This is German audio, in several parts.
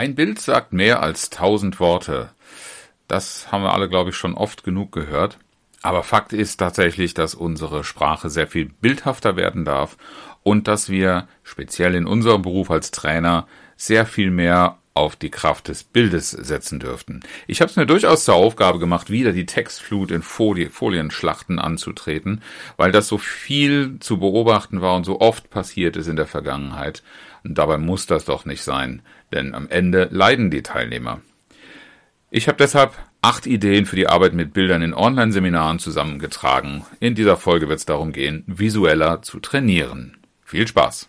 Ein Bild sagt mehr als tausend Worte. Das haben wir alle, glaube ich, schon oft genug gehört. Aber Fakt ist tatsächlich, dass unsere Sprache sehr viel bildhafter werden darf und dass wir speziell in unserem Beruf als Trainer sehr viel mehr auf die Kraft des Bildes setzen dürften. Ich habe es mir durchaus zur Aufgabe gemacht, wieder die Textflut in Folie, Folienschlachten anzutreten, weil das so viel zu beobachten war und so oft passiert ist in der Vergangenheit. Und dabei muss das doch nicht sein, denn am Ende leiden die Teilnehmer. Ich habe deshalb acht Ideen für die Arbeit mit Bildern in Online-Seminaren zusammengetragen. In dieser Folge wird es darum gehen, visueller zu trainieren. Viel Spaß!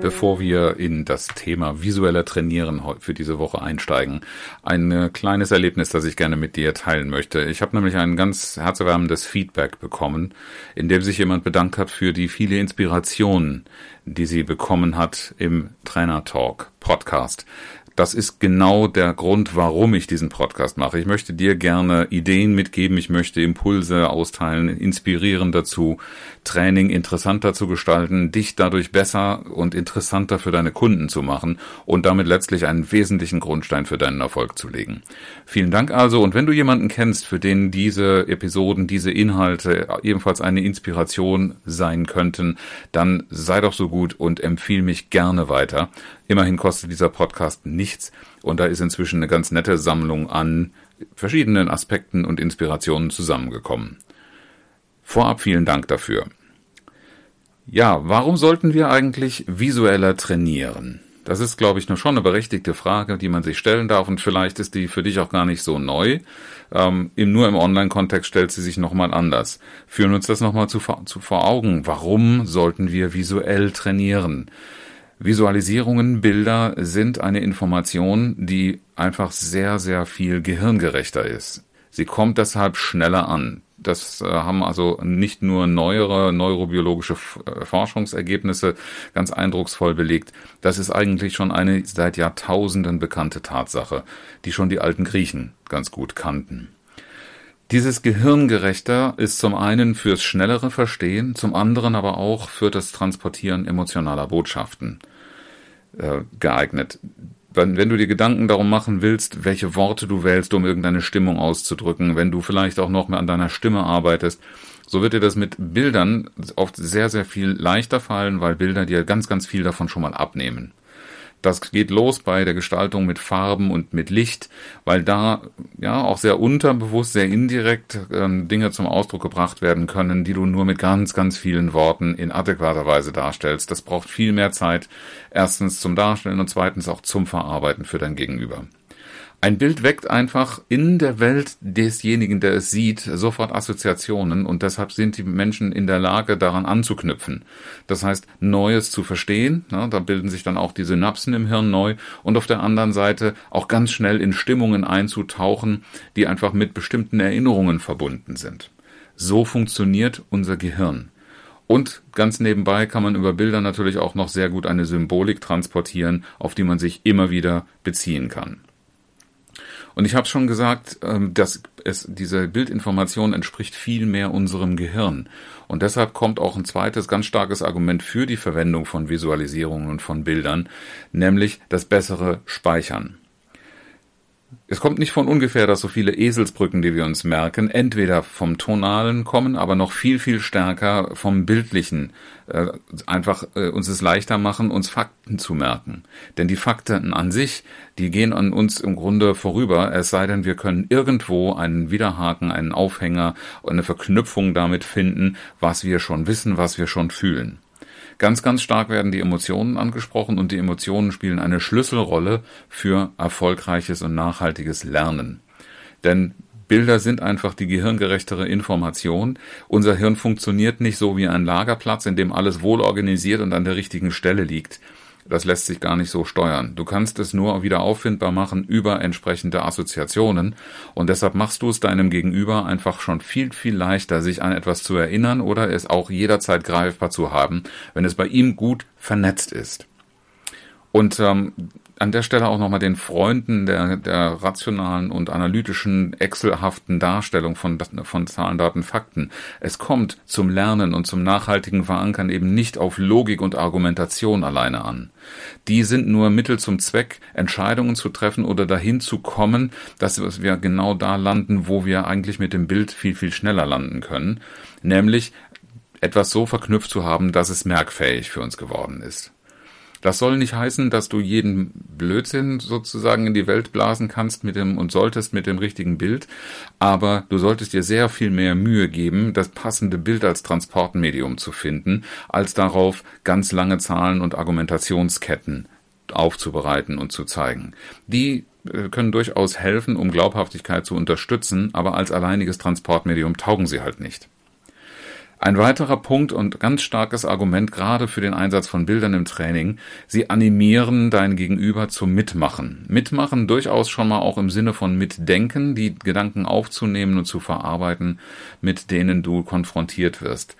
Bevor wir in das Thema visueller Trainieren für diese Woche einsteigen, ein äh, kleines Erlebnis, das ich gerne mit dir teilen möchte. Ich habe nämlich ein ganz herzerwärmendes Feedback bekommen, in dem sich jemand bedankt hat für die viele Inspirationen, die sie bekommen hat im Trainer Talk Podcast das ist genau der Grund, warum ich diesen Podcast mache. Ich möchte dir gerne Ideen mitgeben, ich möchte Impulse austeilen, inspirieren dazu, Training interessanter zu gestalten, dich dadurch besser und interessanter für deine Kunden zu machen und damit letztlich einen wesentlichen Grundstein für deinen Erfolg zu legen. Vielen Dank also und wenn du jemanden kennst, für den diese Episoden, diese Inhalte ebenfalls eine Inspiration sein könnten, dann sei doch so gut und empfiehl mich gerne weiter. Immerhin kostet dieser Podcast nichts und da ist inzwischen eine ganz nette Sammlung an verschiedenen Aspekten und Inspirationen zusammengekommen. Vorab vielen Dank dafür. Ja, warum sollten wir eigentlich visueller trainieren? Das ist, glaube ich, nur schon eine berechtigte Frage, die man sich stellen darf und vielleicht ist die für dich auch gar nicht so neu. Ähm, nur im Online-Kontext stellt sie sich nochmal anders. Führen uns das nochmal zu, zu vor Augen. Warum sollten wir visuell trainieren? Visualisierungen, Bilder sind eine Information, die einfach sehr, sehr viel gehirngerechter ist. Sie kommt deshalb schneller an. Das äh, haben also nicht nur neuere neurobiologische äh, Forschungsergebnisse ganz eindrucksvoll belegt. Das ist eigentlich schon eine seit Jahrtausenden bekannte Tatsache, die schon die alten Griechen ganz gut kannten. Dieses Gehirngerechter ist zum einen fürs schnellere Verstehen, zum anderen aber auch für das Transportieren emotionaler Botschaften äh, geeignet. Wenn, wenn du dir Gedanken darum machen willst, welche Worte du wählst, um irgendeine Stimmung auszudrücken, wenn du vielleicht auch noch mehr an deiner Stimme arbeitest, so wird dir das mit Bildern oft sehr, sehr viel leichter fallen, weil Bilder dir ganz, ganz viel davon schon mal abnehmen. Das geht los bei der Gestaltung mit Farben und mit Licht, weil da ja auch sehr unterbewusst, sehr indirekt ähm, Dinge zum Ausdruck gebracht werden können, die du nur mit ganz, ganz vielen Worten in adäquater Weise darstellst. Das braucht viel mehr Zeit, erstens zum Darstellen und zweitens auch zum Verarbeiten für dein Gegenüber. Ein Bild weckt einfach in der Welt desjenigen, der es sieht, sofort Assoziationen und deshalb sind die Menschen in der Lage, daran anzuknüpfen. Das heißt, Neues zu verstehen, na, da bilden sich dann auch die Synapsen im Hirn neu und auf der anderen Seite auch ganz schnell in Stimmungen einzutauchen, die einfach mit bestimmten Erinnerungen verbunden sind. So funktioniert unser Gehirn. Und ganz nebenbei kann man über Bilder natürlich auch noch sehr gut eine Symbolik transportieren, auf die man sich immer wieder beziehen kann. Und ich habe schon gesagt, ähm, dass es, diese Bildinformation entspricht viel mehr unserem Gehirn. Und deshalb kommt auch ein zweites ganz starkes Argument für die Verwendung von Visualisierungen und von Bildern, nämlich das bessere Speichern. Es kommt nicht von ungefähr, dass so viele Eselsbrücken, die wir uns merken, entweder vom Tonalen kommen, aber noch viel, viel stärker vom Bildlichen, äh, einfach äh, uns es leichter machen, uns Fakten zu merken. Denn die Fakten an sich, die gehen an uns im Grunde vorüber, es sei denn, wir können irgendwo einen Widerhaken, einen Aufhänger, eine Verknüpfung damit finden, was wir schon wissen, was wir schon fühlen. Ganz, ganz stark werden die Emotionen angesprochen und die Emotionen spielen eine Schlüsselrolle für erfolgreiches und nachhaltiges Lernen. Denn Bilder sind einfach die gehirngerechtere Information. Unser Hirn funktioniert nicht so wie ein Lagerplatz, in dem alles wohl organisiert und an der richtigen Stelle liegt. Das lässt sich gar nicht so steuern. Du kannst es nur wieder auffindbar machen über entsprechende Assoziationen und deshalb machst du es deinem Gegenüber einfach schon viel, viel leichter, sich an etwas zu erinnern oder es auch jederzeit greifbar zu haben, wenn es bei ihm gut vernetzt ist. Und ähm, an der Stelle auch nochmal den Freunden der, der rationalen und analytischen, excelhaften Darstellung von, von Zahlen, Daten, Fakten. Es kommt zum Lernen und zum nachhaltigen Verankern eben nicht auf Logik und Argumentation alleine an. Die sind nur Mittel zum Zweck, Entscheidungen zu treffen oder dahin zu kommen, dass wir genau da landen, wo wir eigentlich mit dem Bild viel, viel schneller landen können. Nämlich etwas so verknüpft zu haben, dass es merkfähig für uns geworden ist. Das soll nicht heißen, dass du jeden Blödsinn sozusagen in die Welt blasen kannst mit dem und solltest mit dem richtigen Bild, aber du solltest dir sehr viel mehr Mühe geben, das passende Bild als Transportmedium zu finden, als darauf ganz lange Zahlen und Argumentationsketten aufzubereiten und zu zeigen. Die äh, können durchaus helfen, um Glaubhaftigkeit zu unterstützen, aber als alleiniges Transportmedium taugen sie halt nicht. Ein weiterer Punkt und ganz starkes Argument gerade für den Einsatz von Bildern im Training, sie animieren dein Gegenüber zum Mitmachen. Mitmachen durchaus schon mal auch im Sinne von Mitdenken, die Gedanken aufzunehmen und zu verarbeiten, mit denen du konfrontiert wirst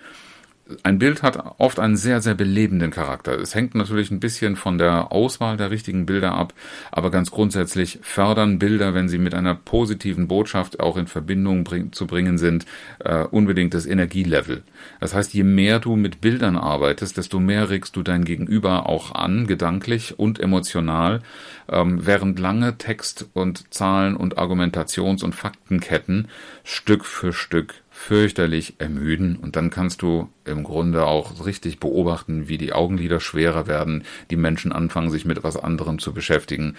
ein Bild hat oft einen sehr, sehr belebenden Charakter. Es hängt natürlich ein bisschen von der Auswahl der richtigen Bilder ab, aber ganz grundsätzlich fördern Bilder, wenn sie mit einer positiven Botschaft auch in Verbindung bring zu bringen sind, äh, unbedingt das Energielevel. Das heißt, je mehr du mit Bildern arbeitest, desto mehr regst du dein Gegenüber auch an, gedanklich und emotional, ähm, während lange Text und Zahlen und Argumentations- und Faktenketten Stück für Stück fürchterlich ermüden und dann kannst du im Grunde auch richtig beobachten, wie die Augenlider schwerer werden, die Menschen anfangen, sich mit etwas anderem zu beschäftigen.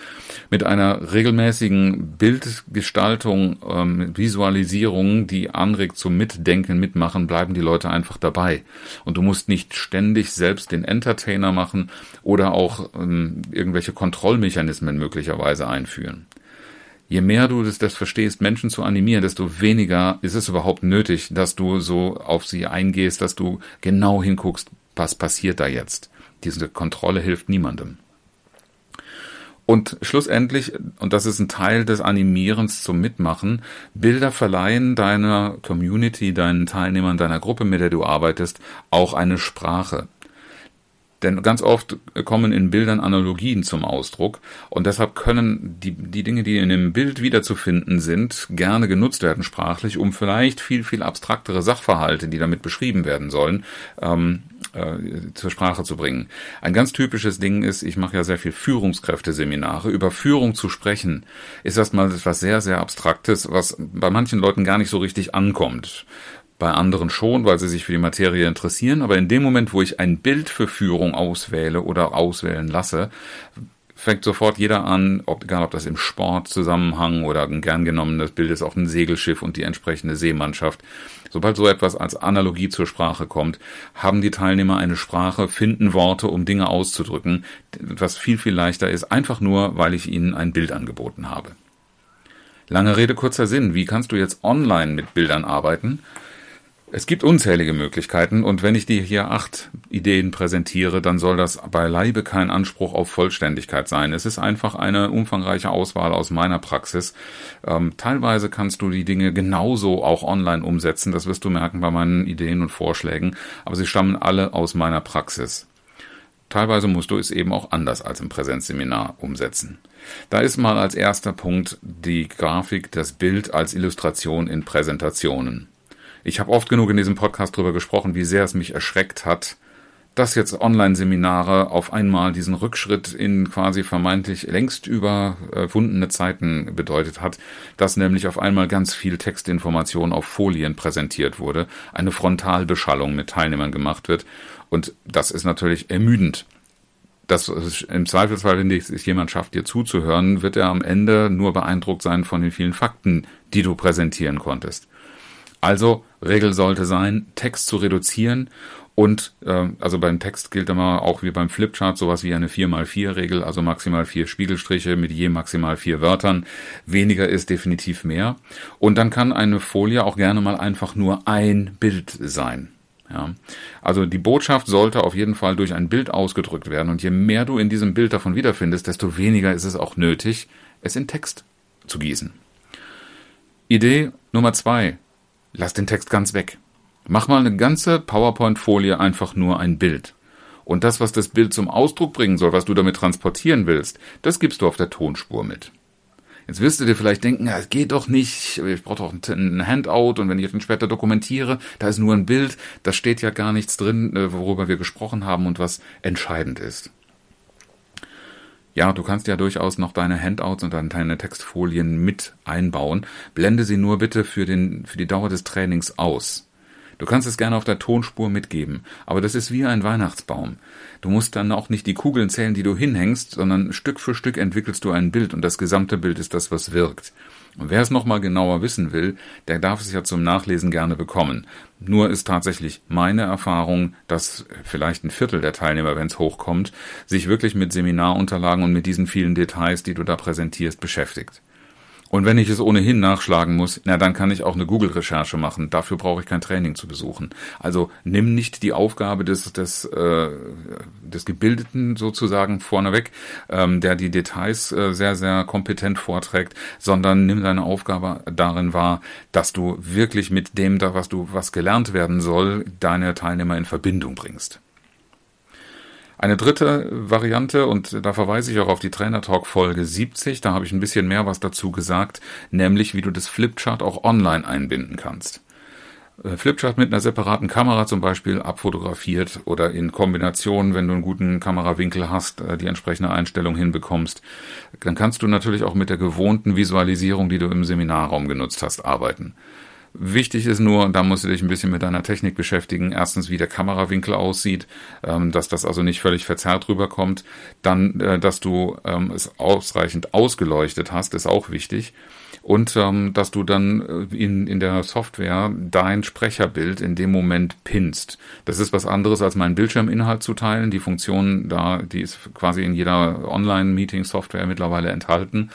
Mit einer regelmäßigen Bildgestaltung, ähm, Visualisierung, die anregt zum Mitdenken, Mitmachen, bleiben die Leute einfach dabei. Und du musst nicht ständig selbst den Entertainer machen oder auch ähm, irgendwelche Kontrollmechanismen möglicherweise einführen je mehr du das, das verstehst, Menschen zu animieren, desto weniger ist es überhaupt nötig, dass du so auf sie eingehst, dass du genau hinguckst, was passiert da jetzt. Diese Kontrolle hilft niemandem. Und schlussendlich, und das ist ein Teil des Animierens zum Mitmachen, Bilder verleihen deiner Community, deinen Teilnehmern, deiner Gruppe, mit der du arbeitest, auch eine Sprache. Denn ganz oft kommen in Bildern Analogien zum Ausdruck und deshalb können die, die Dinge, die in dem Bild wiederzufinden sind, gerne genutzt werden sprachlich, um vielleicht viel, viel abstraktere Sachverhalte, die damit beschrieben werden sollen, ähm, äh, zur Sprache zu bringen. Ein ganz typisches Ding ist, ich mache ja sehr viel Führungskräfteseminare. Über Führung zu sprechen ist erstmal etwas sehr, sehr Abstraktes, was bei manchen Leuten gar nicht so richtig ankommt bei anderen schon, weil sie sich für die Materie interessieren, aber in dem Moment, wo ich ein Bild für Führung auswähle oder auswählen lasse, fängt sofort jeder an, ob, egal ob das im Sportzusammenhang oder ein gern genommenes Bild ist auf einem Segelschiff und die entsprechende Seemannschaft. Sobald so etwas als Analogie zur Sprache kommt, haben die Teilnehmer eine Sprache, finden Worte, um Dinge auszudrücken, was viel, viel leichter ist, einfach nur, weil ich ihnen ein Bild angeboten habe. Lange Rede, kurzer Sinn. Wie kannst du jetzt online mit Bildern arbeiten? Es gibt unzählige Möglichkeiten und wenn ich dir hier acht Ideen präsentiere, dann soll das beileibe kein Anspruch auf Vollständigkeit sein. Es ist einfach eine umfangreiche Auswahl aus meiner Praxis. Ähm, teilweise kannst du die Dinge genauso auch online umsetzen, das wirst du merken bei meinen Ideen und Vorschlägen, aber sie stammen alle aus meiner Praxis. Teilweise musst du es eben auch anders als im Präsenzseminar umsetzen. Da ist mal als erster Punkt die Grafik, das Bild als Illustration in Präsentationen. Ich habe oft genug in diesem Podcast darüber gesprochen, wie sehr es mich erschreckt hat, dass jetzt Online-Seminare auf einmal diesen Rückschritt in quasi vermeintlich längst überwundene Zeiten bedeutet hat, dass nämlich auf einmal ganz viel Textinformation auf Folien präsentiert wurde, eine Frontalbeschallung mit Teilnehmern gemacht wird. Und das ist natürlich ermüdend. Das ist im Zweifelsfall, wenn dich jemand schafft, dir zuzuhören, wird er am Ende nur beeindruckt sein von den vielen Fakten, die du präsentieren konntest. Also Regel sollte sein, Text zu reduzieren und äh, also beim Text gilt immer auch wie beim Flipchart sowas wie eine 4x4-Regel, also maximal vier Spiegelstriche mit je maximal vier Wörtern. Weniger ist definitiv mehr. Und dann kann eine Folie auch gerne mal einfach nur ein Bild sein. Ja. Also die Botschaft sollte auf jeden Fall durch ein Bild ausgedrückt werden. Und je mehr du in diesem Bild davon wiederfindest, desto weniger ist es auch nötig, es in Text zu gießen. Idee Nummer zwei. Lass den Text ganz weg. Mach mal eine ganze PowerPoint-Folie einfach nur ein Bild. Und das, was das Bild zum Ausdruck bringen soll, was du damit transportieren willst, das gibst du auf der Tonspur mit. Jetzt wirst du dir vielleicht denken, ja, es geht doch nicht, ich brauche doch ein Handout und wenn ich dann später dokumentiere, da ist nur ein Bild, da steht ja gar nichts drin, äh, worüber wir gesprochen haben und was entscheidend ist. Ja, du kannst ja durchaus noch deine Handouts und deine Textfolien mit einbauen. Blende sie nur bitte für, den, für die Dauer des Trainings aus. Du kannst es gerne auf der Tonspur mitgeben, aber das ist wie ein Weihnachtsbaum. Du musst dann auch nicht die Kugeln zählen, die du hinhängst, sondern Stück für Stück entwickelst du ein Bild und das gesamte Bild ist das, was wirkt. Und wer es nochmal genauer wissen will, der darf es ja zum Nachlesen gerne bekommen. Nur ist tatsächlich meine Erfahrung, dass vielleicht ein Viertel der Teilnehmer, wenn es hochkommt, sich wirklich mit Seminarunterlagen und mit diesen vielen Details, die du da präsentierst, beschäftigt. Und wenn ich es ohnehin nachschlagen muss, na dann kann ich auch eine Google-Recherche machen. Dafür brauche ich kein Training zu besuchen. Also nimm nicht die Aufgabe des des äh, des Gebildeten sozusagen vorneweg, ähm, der die Details äh, sehr sehr kompetent vorträgt, sondern nimm deine Aufgabe darin wahr, dass du wirklich mit dem da was du was gelernt werden soll, deine Teilnehmer in Verbindung bringst. Eine dritte Variante, und da verweise ich auch auf die Trainer Talk Folge 70, da habe ich ein bisschen mehr was dazu gesagt, nämlich wie du das Flipchart auch online einbinden kannst. Äh, Flipchart mit einer separaten Kamera zum Beispiel abfotografiert oder in Kombination, wenn du einen guten Kamerawinkel hast, äh, die entsprechende Einstellung hinbekommst, dann kannst du natürlich auch mit der gewohnten Visualisierung, die du im Seminarraum genutzt hast, arbeiten. Wichtig ist nur, da musst du dich ein bisschen mit deiner Technik beschäftigen. Erstens, wie der Kamerawinkel aussieht, ähm, dass das also nicht völlig verzerrt rüberkommt. Dann, äh, dass du ähm, es ausreichend ausgeleuchtet hast, ist auch wichtig und ähm, dass du dann äh, in, in der Software dein Sprecherbild in dem Moment pinst. Das ist was anderes, als meinen Bildschirminhalt zu teilen. Die Funktion da, die ist quasi in jeder Online-Meeting-Software mittlerweile enthalten.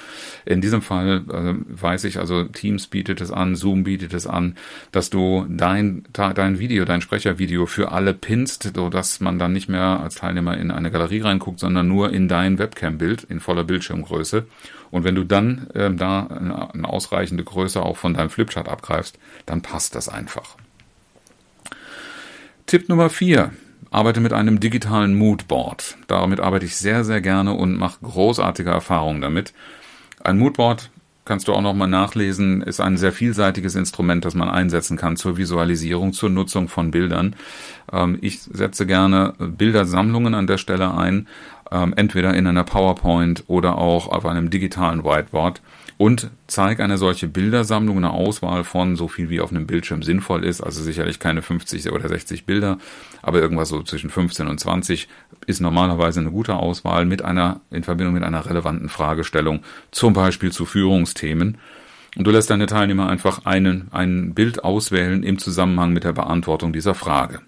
In diesem Fall äh, weiß ich, also Teams bietet es an, Zoom bietet es an, dass du dein, dein Video, dein Sprechervideo für alle pinst, so dass man dann nicht mehr als Teilnehmer in eine Galerie reinguckt, sondern nur in dein Webcam-Bild in voller Bildschirmgröße. Und wenn du dann ähm, da eine, eine ausreichende Größe auch von deinem Flipchart abgreifst, dann passt das einfach. Tipp Nummer vier: Arbeite mit einem digitalen Moodboard. Damit arbeite ich sehr, sehr gerne und mache großartige Erfahrungen damit. Ein Moodboard kannst du auch nochmal nachlesen, ist ein sehr vielseitiges Instrument, das man einsetzen kann zur Visualisierung, zur Nutzung von Bildern. Ähm, ich setze gerne Bildersammlungen an der Stelle ein, ähm, entweder in einer PowerPoint oder auch auf einem digitalen Whiteboard und zeige eine solche Bildersammlung, eine Auswahl von so viel wie auf einem Bildschirm sinnvoll ist, also sicherlich keine 50 oder 60 Bilder, aber irgendwas so zwischen 15 und 20 ist normalerweise eine gute Auswahl mit einer, in Verbindung mit einer relevanten Fragestellung, zum Beispiel zu Führungsthemen. Und du lässt deine Teilnehmer einfach einen, ein Bild auswählen im Zusammenhang mit der Beantwortung dieser Frage.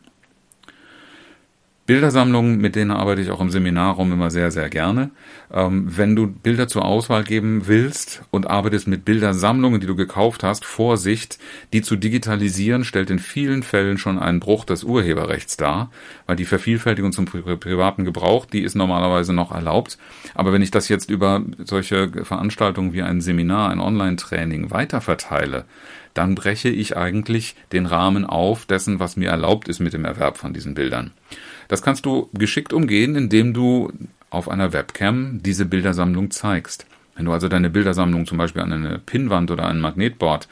Bildersammlungen, mit denen arbeite ich auch im Seminarraum immer sehr, sehr gerne. Ähm, wenn du Bilder zur Auswahl geben willst und arbeitest mit Bildersammlungen, die du gekauft hast, Vorsicht, die zu digitalisieren, stellt in vielen Fällen schon einen Bruch des Urheberrechts dar, weil die Vervielfältigung zum pri privaten Gebrauch, die ist normalerweise noch erlaubt. Aber wenn ich das jetzt über solche Veranstaltungen wie ein Seminar, ein Online-Training weiterverteile, dann breche ich eigentlich den Rahmen auf dessen, was mir erlaubt ist mit dem Erwerb von diesen Bildern. Das kannst du geschickt umgehen, indem du auf einer Webcam diese Bildersammlung zeigst. Wenn du also deine Bildersammlung zum Beispiel an eine Pinnwand oder ein Magnetboard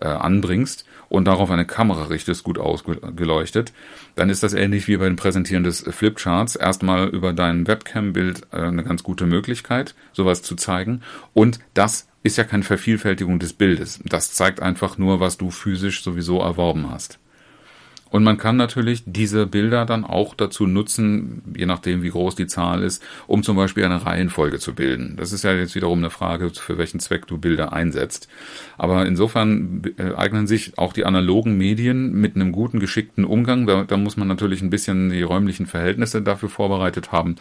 äh, anbringst und darauf eine Kamera richtest, gut ausgeleuchtet, dann ist das ähnlich wie beim Präsentieren des Flipcharts. Erstmal über dein Webcam-Bild äh, eine ganz gute Möglichkeit, sowas zu zeigen. Und das ist ja keine Vervielfältigung des Bildes. Das zeigt einfach nur, was du physisch sowieso erworben hast. Und man kann natürlich diese Bilder dann auch dazu nutzen, je nachdem wie groß die Zahl ist, um zum Beispiel eine Reihenfolge zu bilden. Das ist ja jetzt wiederum eine Frage, für welchen Zweck du Bilder einsetzt. Aber insofern äh, eignen sich auch die analogen Medien mit einem guten, geschickten Umgang. Da, da muss man natürlich ein bisschen die räumlichen Verhältnisse dafür vorbereitet haben,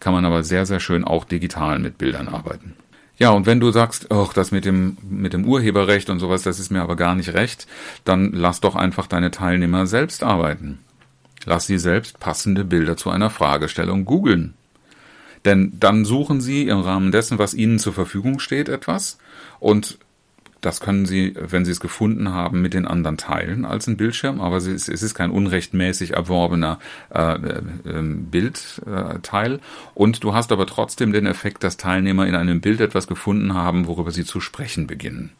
kann man aber sehr, sehr schön auch digital mit Bildern arbeiten. Ja, und wenn du sagst, ach, das mit dem, mit dem Urheberrecht und sowas, das ist mir aber gar nicht recht, dann lass doch einfach deine Teilnehmer selbst arbeiten. Lass Sie selbst passende Bilder zu einer Fragestellung googeln. Denn dann suchen Sie im Rahmen dessen, was Ihnen zur Verfügung steht, etwas und das können Sie, wenn Sie es gefunden haben, mit den anderen teilen als ein Bildschirm, aber es ist, kein unrechtmäßig erworbener äh, äh, Bildteil. Und du hast aber trotzdem den Effekt, dass Teilnehmer in einem Bild etwas gefunden haben, worüber sie zu sprechen beginnen.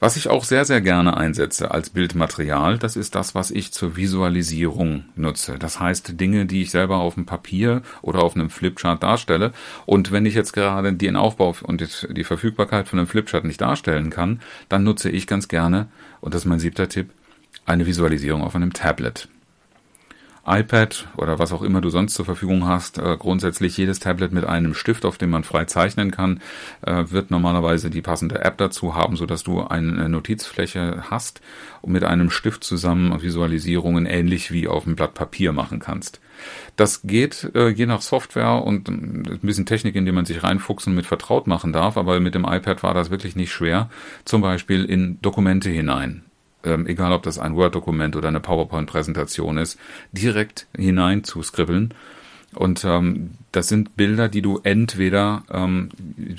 Was ich auch sehr, sehr gerne einsetze als Bildmaterial, das ist das, was ich zur Visualisierung nutze. Das heißt Dinge, die ich selber auf dem Papier oder auf einem Flipchart darstelle. Und wenn ich jetzt gerade den Aufbau und die Verfügbarkeit von einem Flipchart nicht darstellen kann, dann nutze ich ganz gerne, und das ist mein siebter Tipp, eine Visualisierung auf einem Tablet iPad oder was auch immer du sonst zur Verfügung hast, äh, grundsätzlich jedes Tablet mit einem Stift, auf dem man frei zeichnen kann, äh, wird normalerweise die passende App dazu haben, so dass du eine Notizfläche hast und mit einem Stift zusammen Visualisierungen ähnlich wie auf einem Blatt Papier machen kannst. Das geht äh, je nach Software und ein bisschen Technik, in die man sich reinfuchsen mit vertraut machen darf, aber mit dem iPad war das wirklich nicht schwer. Zum Beispiel in Dokumente hinein ähm, egal ob das ein Word-Dokument oder eine PowerPoint-Präsentation ist, direkt hinein zu skribbeln. Und ähm, das sind Bilder, die du entweder, ähm,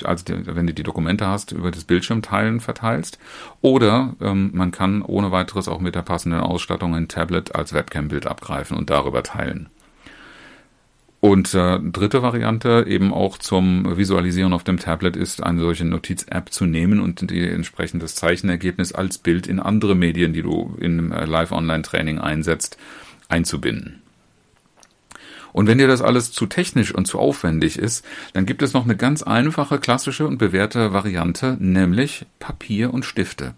also wenn du die Dokumente hast, über das Bildschirmteilen verteilst, oder ähm, man kann ohne weiteres auch mit der passenden Ausstattung ein Tablet als Webcam-Bild abgreifen und darüber teilen. Und äh, dritte Variante eben auch zum Visualisieren auf dem Tablet ist, eine solche Notiz-App zu nehmen und die entsprechendes Zeichenergebnis als Bild in andere Medien, die du in äh, Live-Online-Training einsetzt, einzubinden. Und wenn dir das alles zu technisch und zu aufwendig ist, dann gibt es noch eine ganz einfache, klassische und bewährte Variante, nämlich Papier und Stifte.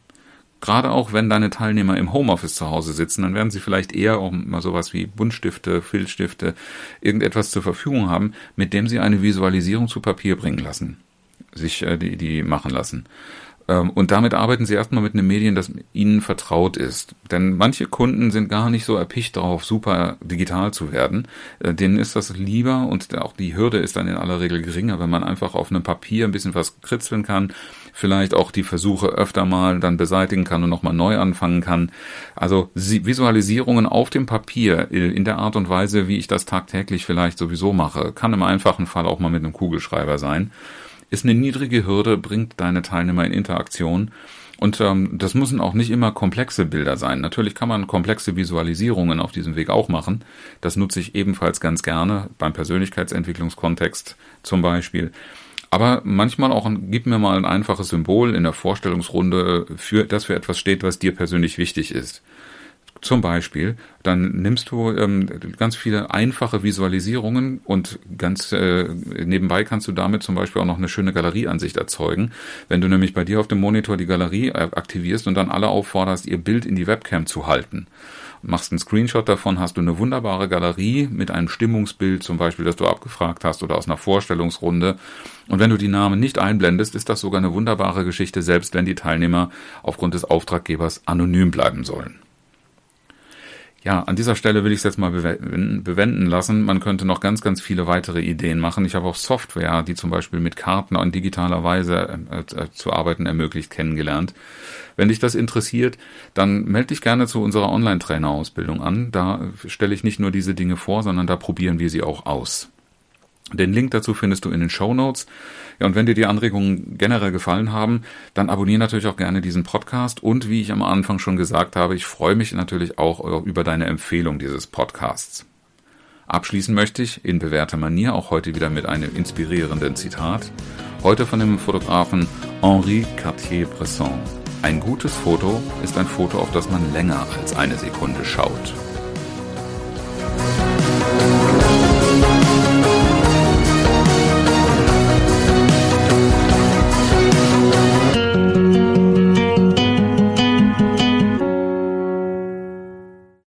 Gerade auch wenn deine Teilnehmer im Homeoffice zu Hause sitzen, dann werden sie vielleicht eher auch mal sowas wie Buntstifte, Filzstifte, irgendetwas zur Verfügung haben, mit dem sie eine Visualisierung zu Papier bringen lassen, sich äh, die, die machen lassen. Ähm, und damit arbeiten sie erstmal mit einem Medien, das ihnen vertraut ist. Denn manche Kunden sind gar nicht so erpicht darauf, super digital zu werden. Äh, denen ist das lieber und auch die Hürde ist dann in aller Regel geringer, wenn man einfach auf einem Papier ein bisschen was kritzeln kann, vielleicht auch die Versuche öfter mal dann beseitigen kann und nochmal neu anfangen kann. Also Visualisierungen auf dem Papier äh, in der Art und Weise, wie ich das tagtäglich vielleicht sowieso mache, kann im einfachen Fall auch mal mit einem Kugelschreiber sein ist eine niedrige Hürde, bringt deine Teilnehmer in Interaktion. Und ähm, das müssen auch nicht immer komplexe Bilder sein. Natürlich kann man komplexe Visualisierungen auf diesem Weg auch machen. Das nutze ich ebenfalls ganz gerne beim Persönlichkeitsentwicklungskontext zum Beispiel. Aber manchmal auch, gib mir mal ein einfaches Symbol in der Vorstellungsrunde, für, das für etwas steht, was dir persönlich wichtig ist. Zum Beispiel, dann nimmst du ähm, ganz viele einfache Visualisierungen und ganz äh, nebenbei kannst du damit zum Beispiel auch noch eine schöne Galerieansicht erzeugen. Wenn du nämlich bei dir auf dem Monitor die Galerie äh, aktivierst und dann alle aufforderst, ihr Bild in die Webcam zu halten machst einen Screenshot davon, hast du eine wunderbare Galerie mit einem Stimmungsbild, zum Beispiel, das du abgefragt hast oder aus einer Vorstellungsrunde. Und wenn du die Namen nicht einblendest, ist das sogar eine wunderbare Geschichte, selbst wenn die Teilnehmer aufgrund des Auftraggebers anonym bleiben sollen. Ja, an dieser Stelle will ich es jetzt mal bewenden lassen. Man könnte noch ganz, ganz viele weitere Ideen machen. Ich habe auch Software, die zum Beispiel mit Karten in digitaler Weise äh, äh, zu arbeiten ermöglicht, kennengelernt. Wenn dich das interessiert, dann melde dich gerne zu unserer Online-Trainer-Ausbildung an. Da stelle ich nicht nur diese Dinge vor, sondern da probieren wir sie auch aus. Den Link dazu findest du in den Show Notes. Ja, und wenn dir die Anregungen generell gefallen haben, dann abonniere natürlich auch gerne diesen Podcast. Und wie ich am Anfang schon gesagt habe, ich freue mich natürlich auch über deine Empfehlung dieses Podcasts. Abschließen möchte ich in bewährter Manier auch heute wieder mit einem inspirierenden Zitat. Heute von dem Fotografen Henri Cartier-Bresson. Ein gutes Foto ist ein Foto, auf das man länger als eine Sekunde schaut.